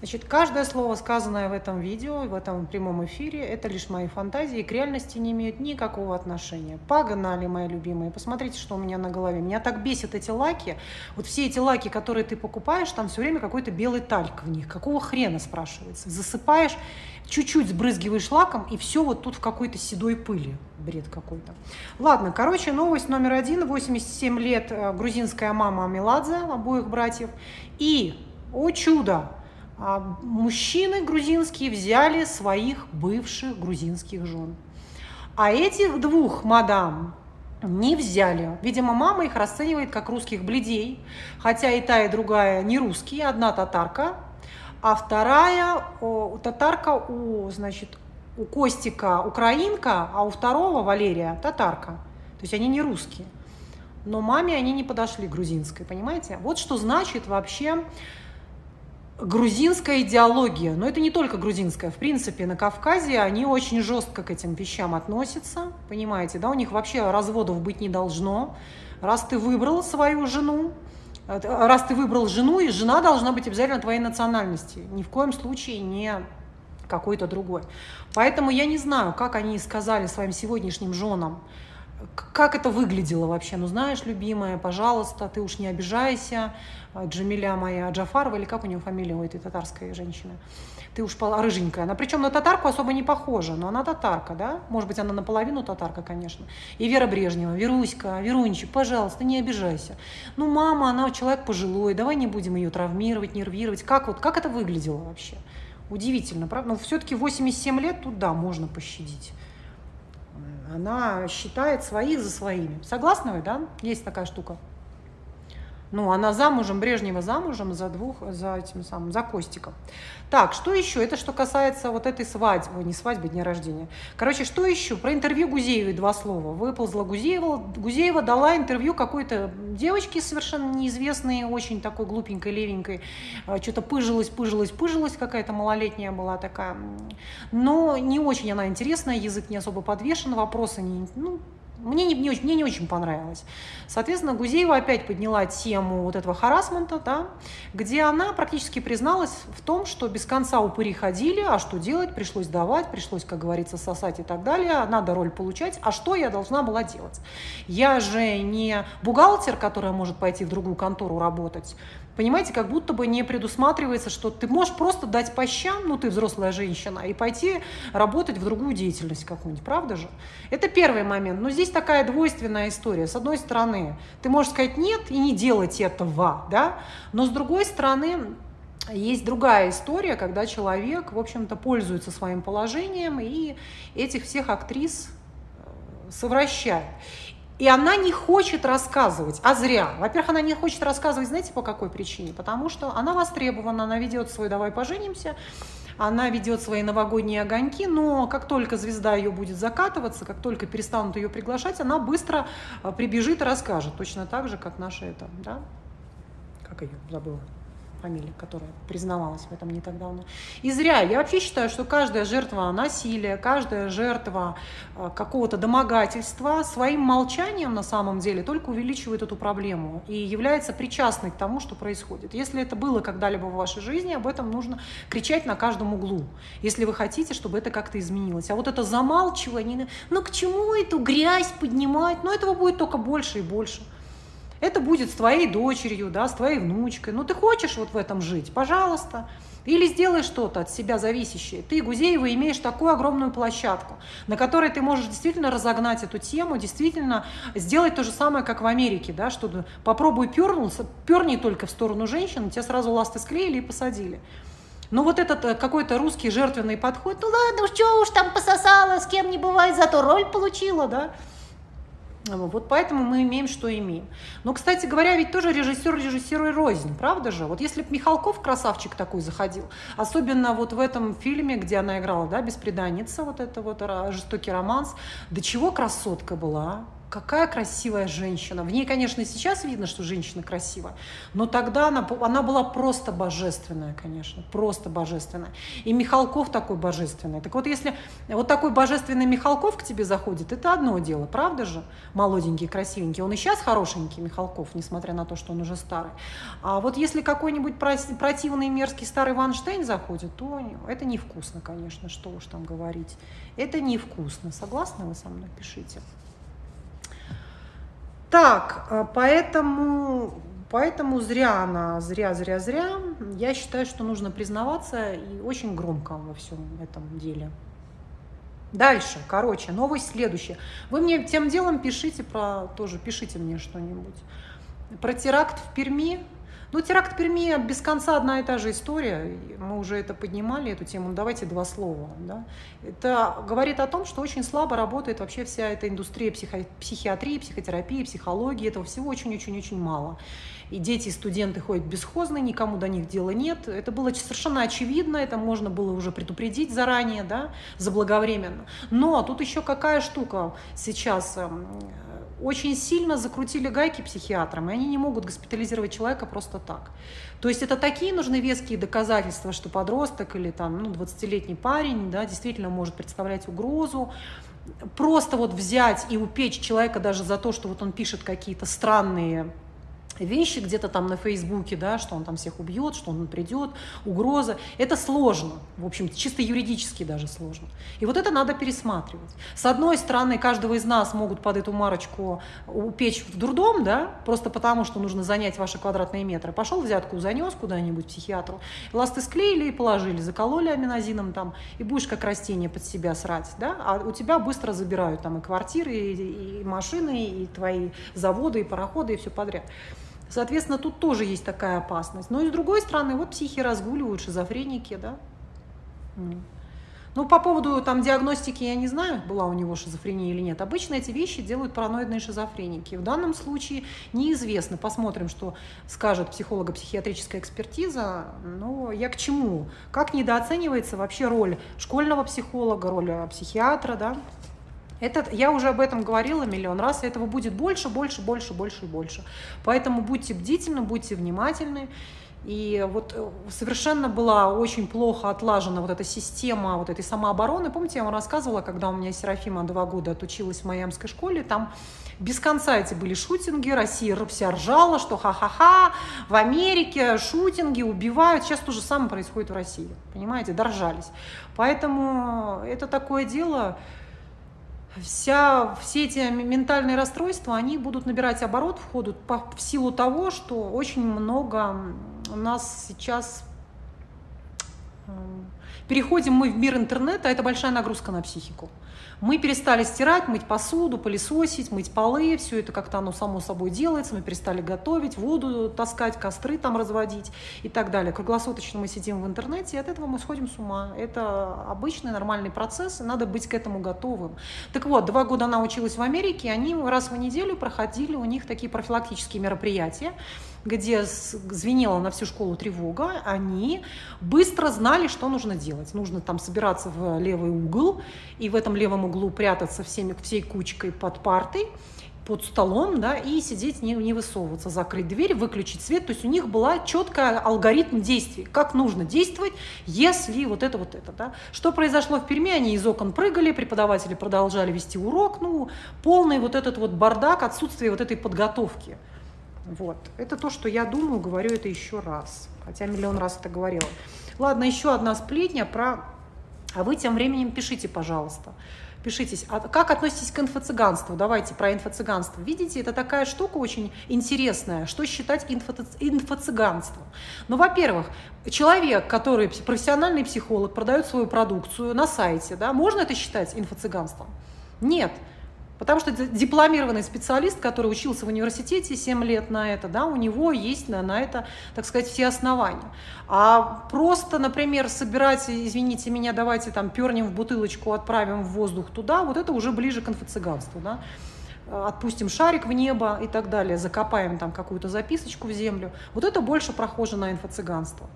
Значит, каждое слово, сказанное в этом видео, в этом прямом эфире, это лишь мои фантазии и к реальности не имеют никакого отношения. Погнали, мои любимые. Посмотрите, что у меня на голове. Меня так бесят эти лаки. Вот все эти лаки, которые ты покупаешь, там все время какой-то белый тальк в них. Какого хрена, спрашивается? Засыпаешь, чуть-чуть сбрызгиваешь лаком, и все вот тут в какой-то седой пыли. Бред какой-то. Ладно, короче, новость номер один. 87 лет э, грузинская мама Меладзе, обоих братьев. И, о чудо, мужчины грузинские взяли своих бывших грузинских жен. А этих двух мадам не взяли. Видимо, мама их расценивает как русских бледей, хотя и та, и другая не русские, одна татарка, а вторая у татарка у, значит, у Костика украинка, а у второго Валерия татарка. То есть они не русские. Но маме они не подошли грузинской, понимаете? Вот что значит вообще грузинская идеология, но это не только грузинская, в принципе, на Кавказе они очень жестко к этим вещам относятся, понимаете, да, у них вообще разводов быть не должно. Раз ты выбрал свою жену, э, раз ты выбрал жену, и жена должна быть обязательно твоей национальности, ни в коем случае не какой-то другой. Поэтому я не знаю, как они сказали своим сегодняшним женам, как это выглядело вообще? Ну, знаешь, любимая, пожалуйста, ты уж не обижайся, а, Джамиля моя Джафарова, или как у нее фамилия у этой татарской женщины? Ты уж рыженькая. Она причем на татарку особо не похожа, но она татарка, да? Может быть, она наполовину татарка, конечно. И Вера Брежнева, Веруська, Верунчик, пожалуйста, не обижайся. Ну, мама, она человек пожилой, давай не будем ее травмировать, нервировать. Как вот, как это выглядело вообще? Удивительно, правда? Но все-таки 87 лет тут, да, можно пощадить она считает своих за своими. Согласны вы, да? Есть такая штука. Ну, она замужем, Брежнева замужем за двух, за этим самым, за Костиком. Так, что еще? Это что касается вот этой свадьбы, не свадьбы, дня рождения. Короче, что еще? Про интервью Гузеевой два слова. Выползла Гузеева, Гузеева дала интервью какой-то девочке совершенно неизвестной, очень такой глупенькой, левенькой. А, Что-то пыжилась, пыжилась, пыжилась, какая-то малолетняя была такая. Но не очень она интересная, язык не особо подвешен, вопросы не, ну, мне не, не, мне не очень понравилось. Соответственно, Гузеева опять подняла тему вот этого харасмента, да, где она практически призналась в том, что без конца упыри ходили, а что делать, пришлось давать, пришлось, как говорится, сосать и так далее, надо роль получать, а что я должна была делать? Я же не бухгалтер, которая может пойти в другую контору работать, понимаете, как будто бы не предусматривается, что ты можешь просто дать по щам, ну ты взрослая женщина, и пойти работать в другую деятельность какую-нибудь, правда же? Это первый момент. Но здесь такая двойственная история. С одной стороны, ты можешь сказать нет и не делать этого, да, но с другой стороны, есть другая история, когда человек, в общем-то, пользуется своим положением и этих всех актрис э, совращает. И она не хочет рассказывать, а зря. Во-первых, она не хочет рассказывать, знаете, по какой причине? Потому что она востребована, она ведет свой «давай поженимся», она ведет свои новогодние огоньки, но как только звезда ее будет закатываться, как только перестанут ее приглашать, она быстро э, прибежит и расскажет. Точно так же, как наша это, да? Как ее забыла? Фамилия, которая признавалась в этом не так давно. И зря. Я вообще считаю, что каждая жертва насилия, каждая жертва э, какого-то домогательства своим молчанием на самом деле только увеличивает эту проблему и является причастной к тому, что происходит. Если это было когда-либо в вашей жизни, об этом нужно кричать на каждом углу, если вы хотите, чтобы это как-то изменилось. А вот это замалчивание, ну к чему эту грязь поднимать, ну этого будет только больше и больше. Это будет с твоей дочерью, да, с твоей внучкой. Ну, ты хочешь вот в этом жить? Пожалуйста. Или сделай что-то от себя зависящее. Ты, Гузеева, имеешь такую огромную площадку, на которой ты можешь действительно разогнать эту тему, действительно сделать то же самое, как в Америке, да, что попробуй пернуться, перни только в сторону женщин, тебя сразу ласты склеили и посадили. Но вот этот э, какой-то русский жертвенный подход, ну ладно, что уж там пососала, с кем не бывает, зато роль получила, да. Вот поэтому мы имеем, что имеем. Но, кстати говоря, ведь тоже режиссер режиссеру и рознь, правда же? Вот если бы Михалков, красавчик такой, заходил, особенно вот в этом фильме, где она играла, да, «Беспреданница», вот это вот жестокий романс, до чего красотка была, какая красивая женщина. В ней, конечно, сейчас видно, что женщина красивая, но тогда она, она была просто божественная, конечно, просто божественная. И Михалков такой божественный. Так вот, если вот такой божественный Михалков к тебе заходит, это одно дело, правда же? Молоденький, красивенький. Он и сейчас хорошенький, Михалков, несмотря на то, что он уже старый. А вот если какой-нибудь противный, мерзкий старый Ванштейн заходит, то это невкусно, конечно, что уж там говорить. Это невкусно. Согласны вы со мной? Пишите. Так, э, поэтому, поэтому зря она, зря, зря, зря. Я считаю, что нужно признаваться и очень громко во всем этом деле. Дальше, короче, новость следующая. Вы мне тем делом пишите про, тоже пишите мне что-нибудь. Про теракт в Перми ну, теракт в Перми без конца одна и та же история. Мы уже это поднимали, эту тему. Давайте два слова. Да? Это говорит о том, что очень слабо работает вообще вся эта индустрия психо- психиатрии, психотерапии, психологии. Этого всего очень-очень-очень мало. И дети, и студенты ходят бесхозные, никому до них дела нет. Это было совершенно очевидно, это можно было уже предупредить заранее, да, заблаговременно. Но тут еще какая штука сейчас эм, очень сильно закрутили гайки психиатрам, и они не могут госпитализировать человека просто так. То есть это такие нужны веские доказательства, что подросток или там, ну, 20-летний парень да, действительно может представлять угрозу. Просто вот взять и упечь человека даже за то, что вот он пишет какие-то странные вещи где-то там на Фейсбуке, да, что он там всех убьет, что он придет, угроза. Это сложно, в общем, чисто юридически даже сложно. И вот это надо пересматривать. С одной стороны, каждого из нас могут под эту марочку упечь в дурдом, да, просто потому, что нужно занять ваши квадратные метры. Пошел взятку, занес куда-нибудь психиатру, ласты склеили и положили, закололи аминозином там, и будешь как растение под себя срать, да, а у тебя быстро забирают там и квартиры, и, и машины, и твои заводы, и пароходы, и все подряд. Соответственно, тут тоже есть такая опасность. Но и с другой стороны, вот психи разгуливают, шизофреники, да. Ну, по поводу там диагностики я не знаю, была у него шизофрения или нет. Обычно эти вещи делают параноидные шизофреники. В данном случае неизвестно. Посмотрим, что скажет психолого-психиатрическая экспертиза. Но я к чему? Как недооценивается вообще роль школьного психолога, роль психиатра, да? Этот, я уже об этом говорила миллион раз, и этого будет больше, больше, больше, больше и больше. Поэтому будьте бдительны, будьте внимательны. И вот э, совершенно была очень плохо отлажена вот эта система вот этой самообороны. Помните, я вам рассказывала, когда у меня Серафима два года отучилась в Майамской школе, там без конца эти были шутинги, Россия вся ржала, что ха-ха-ха, в Америке шутинги убивают. Сейчас то же самое происходит в России, понимаете, доржались. Поэтому это такое дело, вся, все эти ментальные расстройства, они будут набирать оборот в ходу по, в силу того, что очень много у нас сейчас э, переходим мы в мир интернета, это большая нагрузка на психику. Мы перестали стирать, мыть посуду, пылесосить, мыть полы, все это как-то оно само собой делается, мы перестали готовить, воду таскать, костры там разводить и так далее. Круглосуточно мы сидим в интернете, и от этого мы сходим с ума. Это обычный нормальный процесс, и надо быть к этому готовым. Так вот, два года она училась в Америке, они раз в неделю проходили у них такие профилактические мероприятия, где звенела на всю школу тревога, они быстро знали, что нужно делать. Нужно там собираться в левый угол, и в этом левом углу прятаться всеми, всей кучкой под партой, под столом, да, и сидеть, не, не высовываться, закрыть дверь, выключить свет. То есть у них была четкая алгоритм действий, как нужно действовать, если вот это, вот это, да. Что произошло в Перми? Они из окон прыгали, преподаватели продолжали вести урок, ну, полный вот этот вот бардак, отсутствие вот этой подготовки. Вот. Это то, что я думаю, говорю это еще раз. Хотя миллион раз это говорила. Ладно, еще одна сплетня про... А вы тем временем пишите, пожалуйста. Пишитесь, а как относитесь к инфо-цыганству? Давайте про инфо-цыганство. Видите, это такая штука очень интересная, что считать инфо- инфо-цыганством. Ну, во-первых, человек, который профессиональный психолог, продает свою продукцию на сайте, да, можно это считать инфо-цыганством? Нет. Потому что дипломированный специалист, который учился в университете 7 лет на это, да, у него есть на, на это, так сказать, все основания. А просто, например, собирать, извините меня, давайте там пернем в бутылочку, отправим в воздух туда, вот это уже ближе к инфо-цыганству, да отпустим шарик в небо и так далее, закопаем там какую-то записочку в землю. Вот это больше прохоже на инфо-цыганство.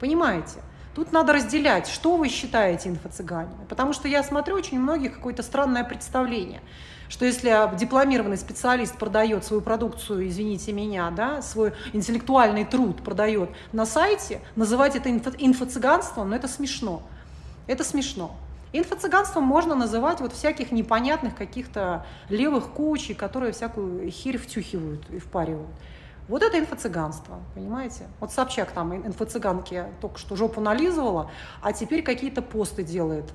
Понимаете? Тут надо разделять, что вы считаете инфо-цыганами. Потому что я смотрю, очень многих какое-то странное представление, что если дипломированный специалист продает свою продукцию, извините меня, да, свой интеллектуальный труд продает на сайте, называть это инфо- инфо-цыганством, ну это смешно. Это смешно. Инфо-цыганством можно называть вот всяких непонятных каких-то левых коучей, которые всякую херь втюхивают и впаривают. Вот это инфо-цыганство, понимаете? Вот Собчак там инфо-цыганки только что жопу нализывала, а теперь какие-то посты делает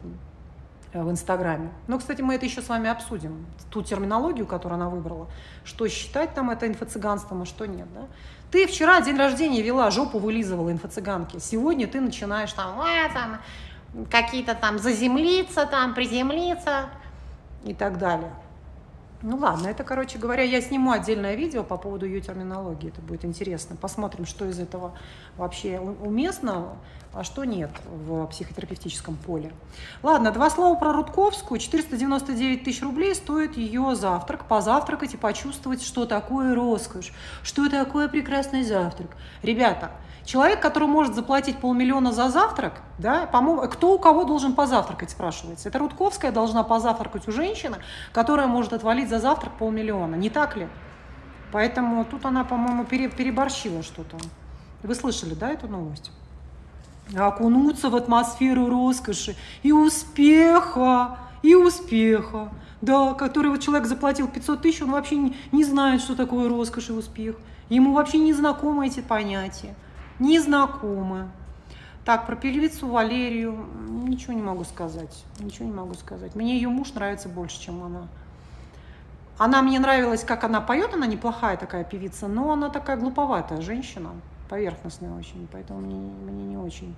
э, в Инстаграме. Но, кстати, мы это еще с вами обсудим, ту терминологию, которую она выбрала, что считать там это инфо-цыганством, а что нет. Да? Ты вчера день рождения вела, жопу вылизывала инфо-цыганки. Сегодня ты начинаешь там, а, там какие-то там заземлиться, там приземлиться и так далее. Ну ладно, это, короче говоря, я сниму отдельное видео по поводу ее терминологии, это будет интересно. Посмотрим, что из этого вообще уместно, а что нет в психотерапевтическом поле. Ладно, два слова про Рудковскую. 499 тысяч рублей стоит ее завтрак, позавтракать и почувствовать, что такое роскошь, что такое прекрасный завтрак. Ребята, Человек, который может заплатить полмиллиона за завтрак, да, кто у кого должен позавтракать, спрашивается. Это Рудковская должна позавтракать у женщины, которая может отвалить за завтрак полмиллиона. Не так ли? Поэтому тут она, по-моему, переборщила что-то. Вы слышали, да, эту новость? Окунуться в атмосферу роскоши и успеха, и успеха. Да, который вот человек заплатил 500 тысяч, он вообще не, не знает, что такое роскошь и успех. Ему вообще не знакомы эти понятия не знакомы. Так, про певицу Валерию ничего не могу сказать. Ничего не могу сказать. Мне ее муж нравится больше, чем она. Она мне нравилась, как она поет, она неплохая такая певица, но она такая глуповатая женщина, поверхностная очень, поэтому мне, мне не очень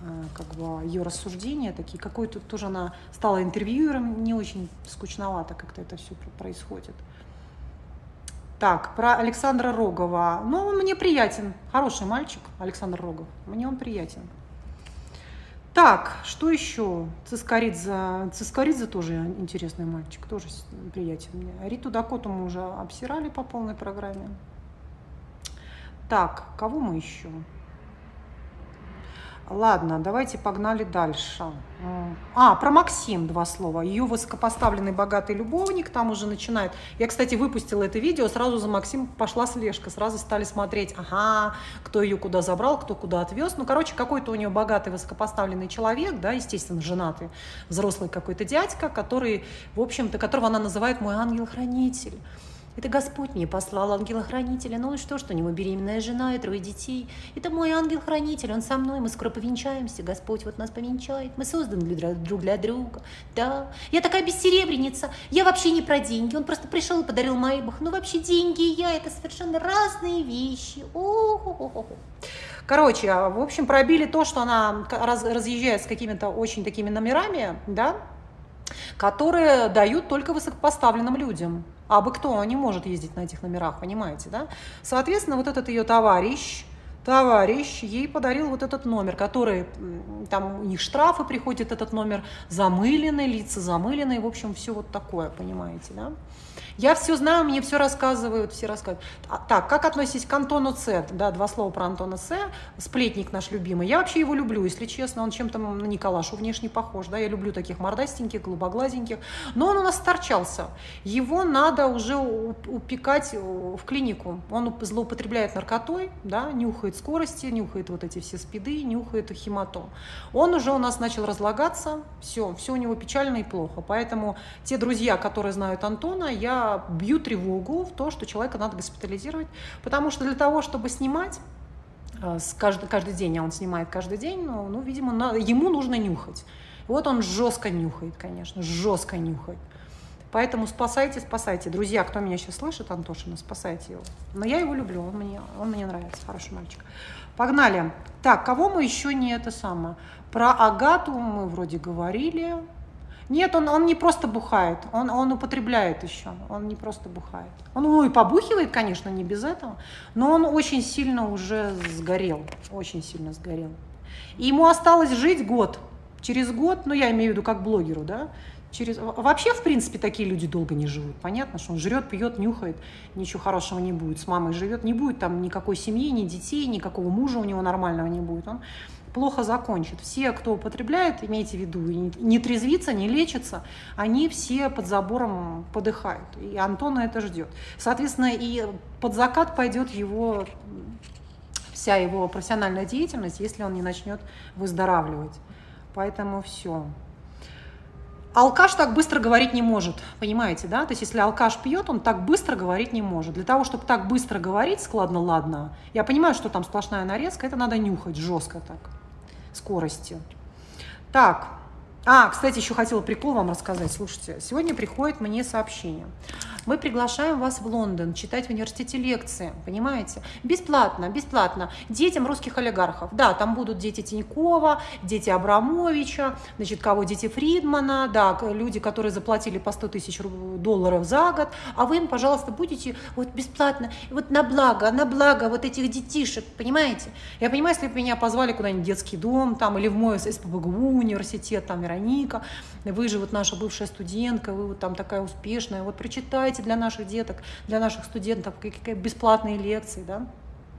э, как бы ее рассуждения такие. Какой-то тоже она стала интервьюером, не очень скучновато как-то это все происходит. Так, про Александра Рогова. Ну, он мне приятен. Хороший мальчик, Александр Рогов. Мне он приятен. Так, что еще? Цискоридзе. Цискоридзе тоже интересный мальчик, тоже приятен мне. Риту Дакоту мы уже обсирали по полной программе. Так, кого мы еще? Ладно, давайте погнали дальше. А, про Максим два слова. Ее высокопоставленный богатый любовник там уже начинает. Я, кстати, выпустила это видео, сразу за Максим пошла слежка. Сразу стали смотреть, ага, кто ее куда забрал, кто куда отвез. Ну, короче, какой-то у нее богатый высокопоставленный человек, да, естественно, женатый, взрослый какой-то дядька, который, в общем-то, которого она называет мой ангел-хранитель. Это Господь мне послал ангела-хранителя. Ну и что, что у него беременная жена и трое детей. Это мой ангел-хранитель, он со мной, мы скоро повенчаемся. Господь вот нас повенчает. Мы созданы для, друг для друга. Да, я такая бессеребреница. Я вообще не про деньги. Он просто пришел и подарил Майбах. Ну вообще деньги и я, это совершенно разные вещи. О-хо-хо-хо. Короче, а, в общем, пробили то, что она раз, разъезжает с какими-то очень такими номерами, да, которые дают только высокопоставленным людям. А бы кто не может ездить на этих номерах, понимаете, да? Соответственно, вот этот ее товарищ, товарищ ей подарил вот этот номер, который, там у них штрафы приходит, этот номер замыленный, лица замыленные, в общем, все вот такое, понимаете, да? Я все знаю, мне все рассказывают, все рассказывают. А, так, как относитесь к Антону С? Да, два слова про Антона С. Сплетник наш любимый. Я вообще его люблю, если честно. Он чем-то на Николашу внешне похож. Да, я люблю таких мордастеньких, голубоглазеньких. Но он у нас торчался. Его надо уже упекать в клинику. Он злоупотребляет наркотой, да, нюхает скорости, нюхает вот эти все спиды, нюхает хематом. Он уже у нас начал разлагаться. Все, все у него печально и плохо. Поэтому те друзья, которые знают Антона, я бью тревогу в то, что человека надо госпитализировать, потому что для того, чтобы снимать, э, каждый, каждый день, а он снимает каждый день, ну, ну видимо, на, ему нужно нюхать. Вот он жестко нюхает, конечно, жестко нюхает. Поэтому спасайте, спасайте. Друзья, кто меня сейчас слышит, Антошина, спасайте его. Но я его люблю, он мне, он мне нравится, хороший мальчик. Погнали. Так, кого мы еще не это самое? Про Агату мы вроде говорили. Нет, он, он не просто бухает, он, он употребляет еще, он не просто бухает. Он ну, и побухивает, конечно, не без этого, но он очень сильно уже сгорел, очень сильно сгорел. И ему осталось жить год. Через год, ну я имею в виду как блогеру, да, Через... Вообще, в принципе, такие люди долго не живут. Понятно, что он жрет, пьет, нюхает, ничего хорошего не будет. С мамой живет, не будет там никакой семьи, ни детей, никакого мужа у него нормального не будет. Он плохо закончит. Все, кто употребляет, имейте в виду, не трезвится, не лечится, они все под забором подыхают. И Антона это ждет. Соответственно, и под закат пойдет его вся его профессиональная деятельность, если он не начнет выздоравливать. Поэтому все. Алкаш так быстро говорить не может, понимаете, да? То есть если алкаш пьет, он так быстро говорить не может. Для того, чтобы так быстро говорить, складно, ладно, я понимаю, что там сплошная нарезка, это надо нюхать жестко так, скоростью. Так, а, кстати, еще хотела прикол вам рассказать. Слушайте, сегодня приходит мне сообщение. Мы приглашаем вас в Лондон читать в университете лекции, понимаете? Бесплатно, бесплатно. Детям русских олигархов. Да, там будут дети Тинькова, дети Абрамовича, значит, кого дети Фридмана, да, люди, которые заплатили по 100 тысяч долларов за год. А вы им, пожалуйста, будете вот бесплатно, вот на благо, на благо вот этих детишек, понимаете? Я понимаю, если бы меня позвали куда-нибудь в детский дом там или в мой СПБГУ университет, там Вероника, вы же вот наша бывшая студентка, вы вот там такая успешная, вот прочитайте для наших деток, для наших студентов какие бесплатные лекции, да,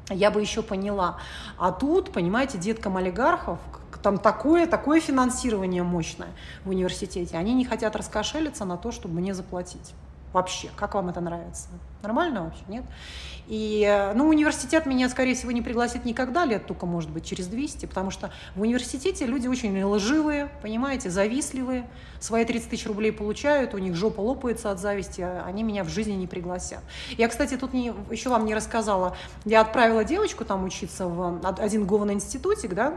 я бы еще поняла. А тут, понимаете, деткам олигархов, там такое, такое финансирование мощное в университете, они не хотят раскошелиться на то, чтобы мне заплатить. Вообще, как вам это нравится? Нормально вообще, нет? И, ну, университет меня, скорее всего, не пригласит никогда, лет только, может быть, через 200, потому что в университете люди очень лживые, понимаете, завистливые, свои 30 тысяч рублей получают, у них жопа лопается от зависти, а они меня в жизни не пригласят. Я, кстати, тут не, еще вам не рассказала, я отправила девочку там учиться в один говный институтик, да,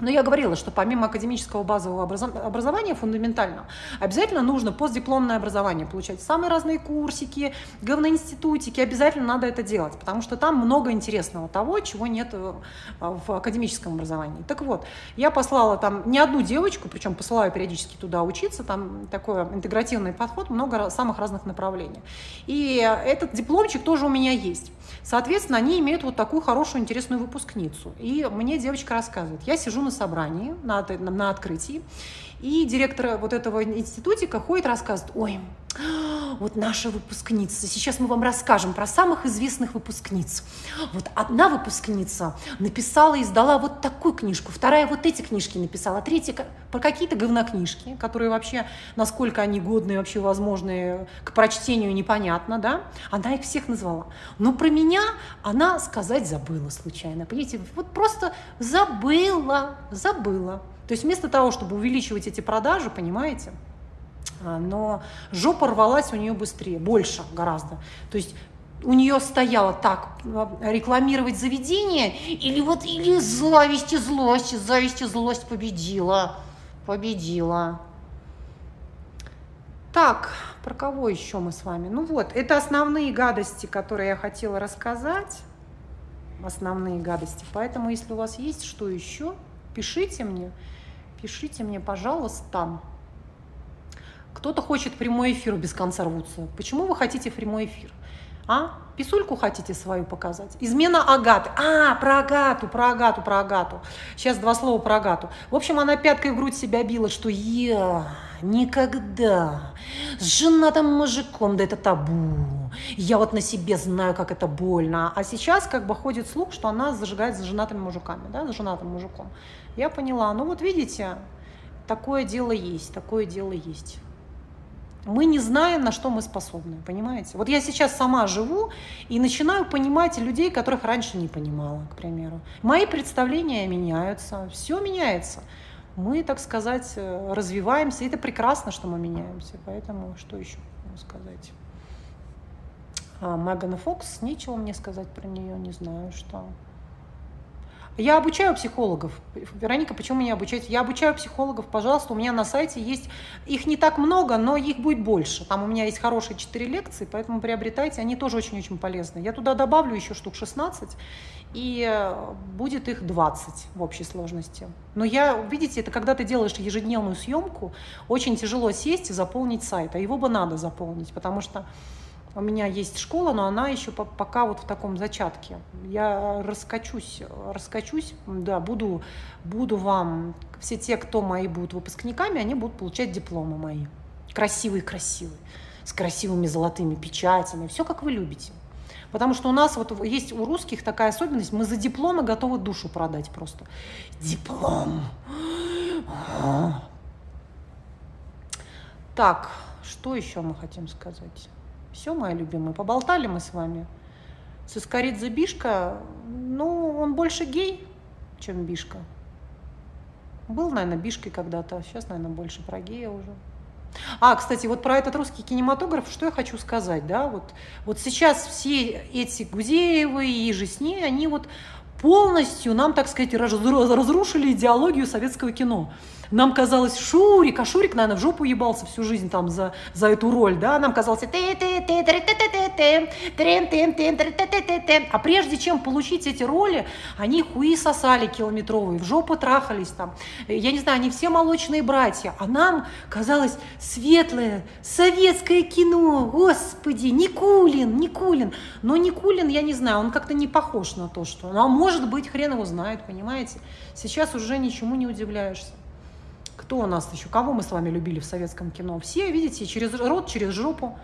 но я говорила, что помимо академического базового образования фундаментально, обязательно нужно постдипломное образование получать. Самые разные курсики, говноинститутики, обязательно надо это делать, потому что там много интересного того, чего нет э, в академическом образовании. Так вот, я послала там не одну девочку, причем посылаю периодически туда учиться, там такой интегративный подход, много самых разных направлений. И этот дипломчик тоже у меня есть. Соответственно, они имеют вот такую хорошую, интересную выпускницу. И мне девочка рассказывает, я сижу собрании, на, на открытии, и директор вот этого институтика ходит, рассказывает, ой, вот наша выпускница. Сейчас мы вам расскажем про самых известных выпускниц. Вот одна выпускница написала и издала вот такую книжку, вторая вот эти книжки написала, третья про какие-то говнокнижки, которые вообще, насколько они годные, вообще возможные к прочтению, непонятно, да? Она их всех назвала. Но про меня она сказать забыла случайно. Понимаете, вот просто забыла, забыла. То есть вместо того, чтобы увеличивать эти продажи, понимаете, а, но жопа рвалась у нее быстрее, больше гораздо. То есть у нее стояло так, а, рекламировать заведение, или вот, или зависть и злость, зависть и злость победила, победила. Так, про кого еще мы с вами? Ну вот, это основные гадости, которые я хотела рассказать. Основные гадости. Поэтому, если у вас есть что еще, пишите мне. Пишите мне, пожалуйста. Кто-то хочет прямой эфир без конца рвутся. Почему вы хотите прямой эфир? А? Писульку хотите свою показать? Измена Агаты. А, про Агату, про Агату, про Агату. Сейчас два слова про Агату. В общем, она пяткой в грудь себя била, что я никогда с женатым мужиком, да это табу. Я вот на себе знаю, как это больно. А сейчас как бы ходит слух, что она зажигает за женатыми мужиками, да, за женатым мужиком. Я поняла. Ну вот видите, такое дело есть, такое дело есть мы не знаем, на что мы способны, понимаете? Вот я сейчас сама живу и начинаю понимать людей, которых раньше не понимала, к примеру. Мои представления меняются, все меняется. Мы, так сказать, э, развиваемся, и это прекрасно, что мы меняемся. Поэтому что еще сказать? А, Меган Фокс, нечего мне сказать про нее, не знаю, что. Я обучаю психологов. Вероника, почему меня обучать? Я обучаю психологов, пожалуйста, у меня на сайте есть, их не так много, но их будет больше. Там у меня есть хорошие 4 лекции, поэтому приобретайте, они тоже очень-очень полезны. Я туда добавлю еще штук 16, и э, будет их 20 в общей сложности. Но я, видите, это когда ты делаешь ежедневную съемку, очень тяжело сесть и заполнить сайт, а его бы надо заполнить, потому что у меня есть школа, но она еще пока вот в таком зачатке. Я раскачусь, раскачусь, да, буду, буду вам, все те, кто мои будут выпускниками, они будут получать дипломы мои. Красивые-красивые, с красивыми золотыми печатями, все как вы любите. Потому что у нас вот есть у русских такая особенность, мы за дипломы готовы душу продать просто. Диплом. Так, что еще мы хотим сказать? Все, мои любимые, поболтали мы с вами. Сыскоридзе Бишка, ну, он больше гей, чем Бишка. Был, наверное, Бишкой когда-то, сейчас, наверное, больше про гея уже. А, кстати, вот про этот русский кинематограф, что я хочу сказать, да, вот, вот сейчас все эти Гузеевы и же с ней, они вот полностью нам, так сказать, разрушили идеологию советского кино. Нам казалось, Шурик, а Шурик, наверное, в жопу ебался всю жизнь там за, за эту роль, да, нам казалось, а прежде чем получить эти роли, они хуи сосали километровые, в жопу трахались там, я не знаю, они все молочные братья, а нам казалось светлое, советское кино, господи, Никулин, Никулин, но Никулин, я не знаю, он как-то не похож на то, что, ну, а может быть, хрен его знает, понимаете, сейчас уже ничему не удивляешься. Кто у нас еще? Кого мы с вами любили в советском кино? Все, видите, через рот, через жопу.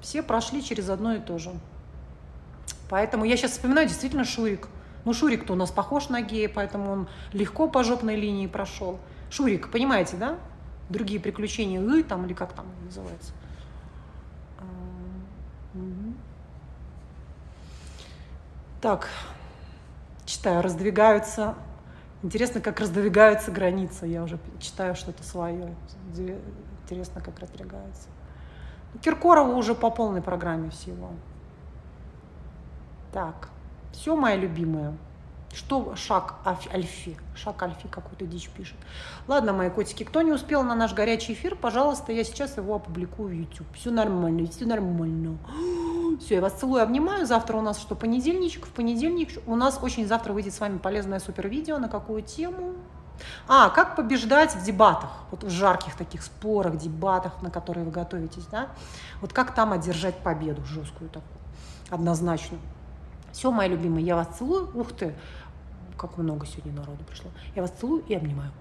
Все прошли через одно и то же. Поэтому я сейчас вспоминаю действительно Шурик. Ну, Шурик-то у нас похож на гея, поэтому он легко по жопной линии прошел. Шурик, понимаете, да? Другие приключения, и там, или как там называется. А, так, читаю, раздвигаются Интересно, как раздвигаются границы. Я уже читаю что-то свое. Интересно, как раздвигаются. Ну, Киркорова уже по полной программе всего. Так, все, моя любимая. Что шаг Альфи? Шаг Альфи какую-то дичь пишет. Ладно, мои котики, кто не успел на наш горячий эфир, пожалуйста, я сейчас его опубликую в YouTube. Все нормально, все нормально. Все, я вас целую, обнимаю. Завтра у нас что, понедельничек? В понедельник у нас очень завтра выйдет с вами полезное супер видео. На какую тему? А, как побеждать в дебатах, вот в жарких таких спорах, дебатах, на которые вы готовитесь, да? Вот как там одержать победу жесткую такую, однозначно. Все, мои любимые, я вас целую. Ух ты, как много сегодня народу пришло. Я вас целую и обнимаю.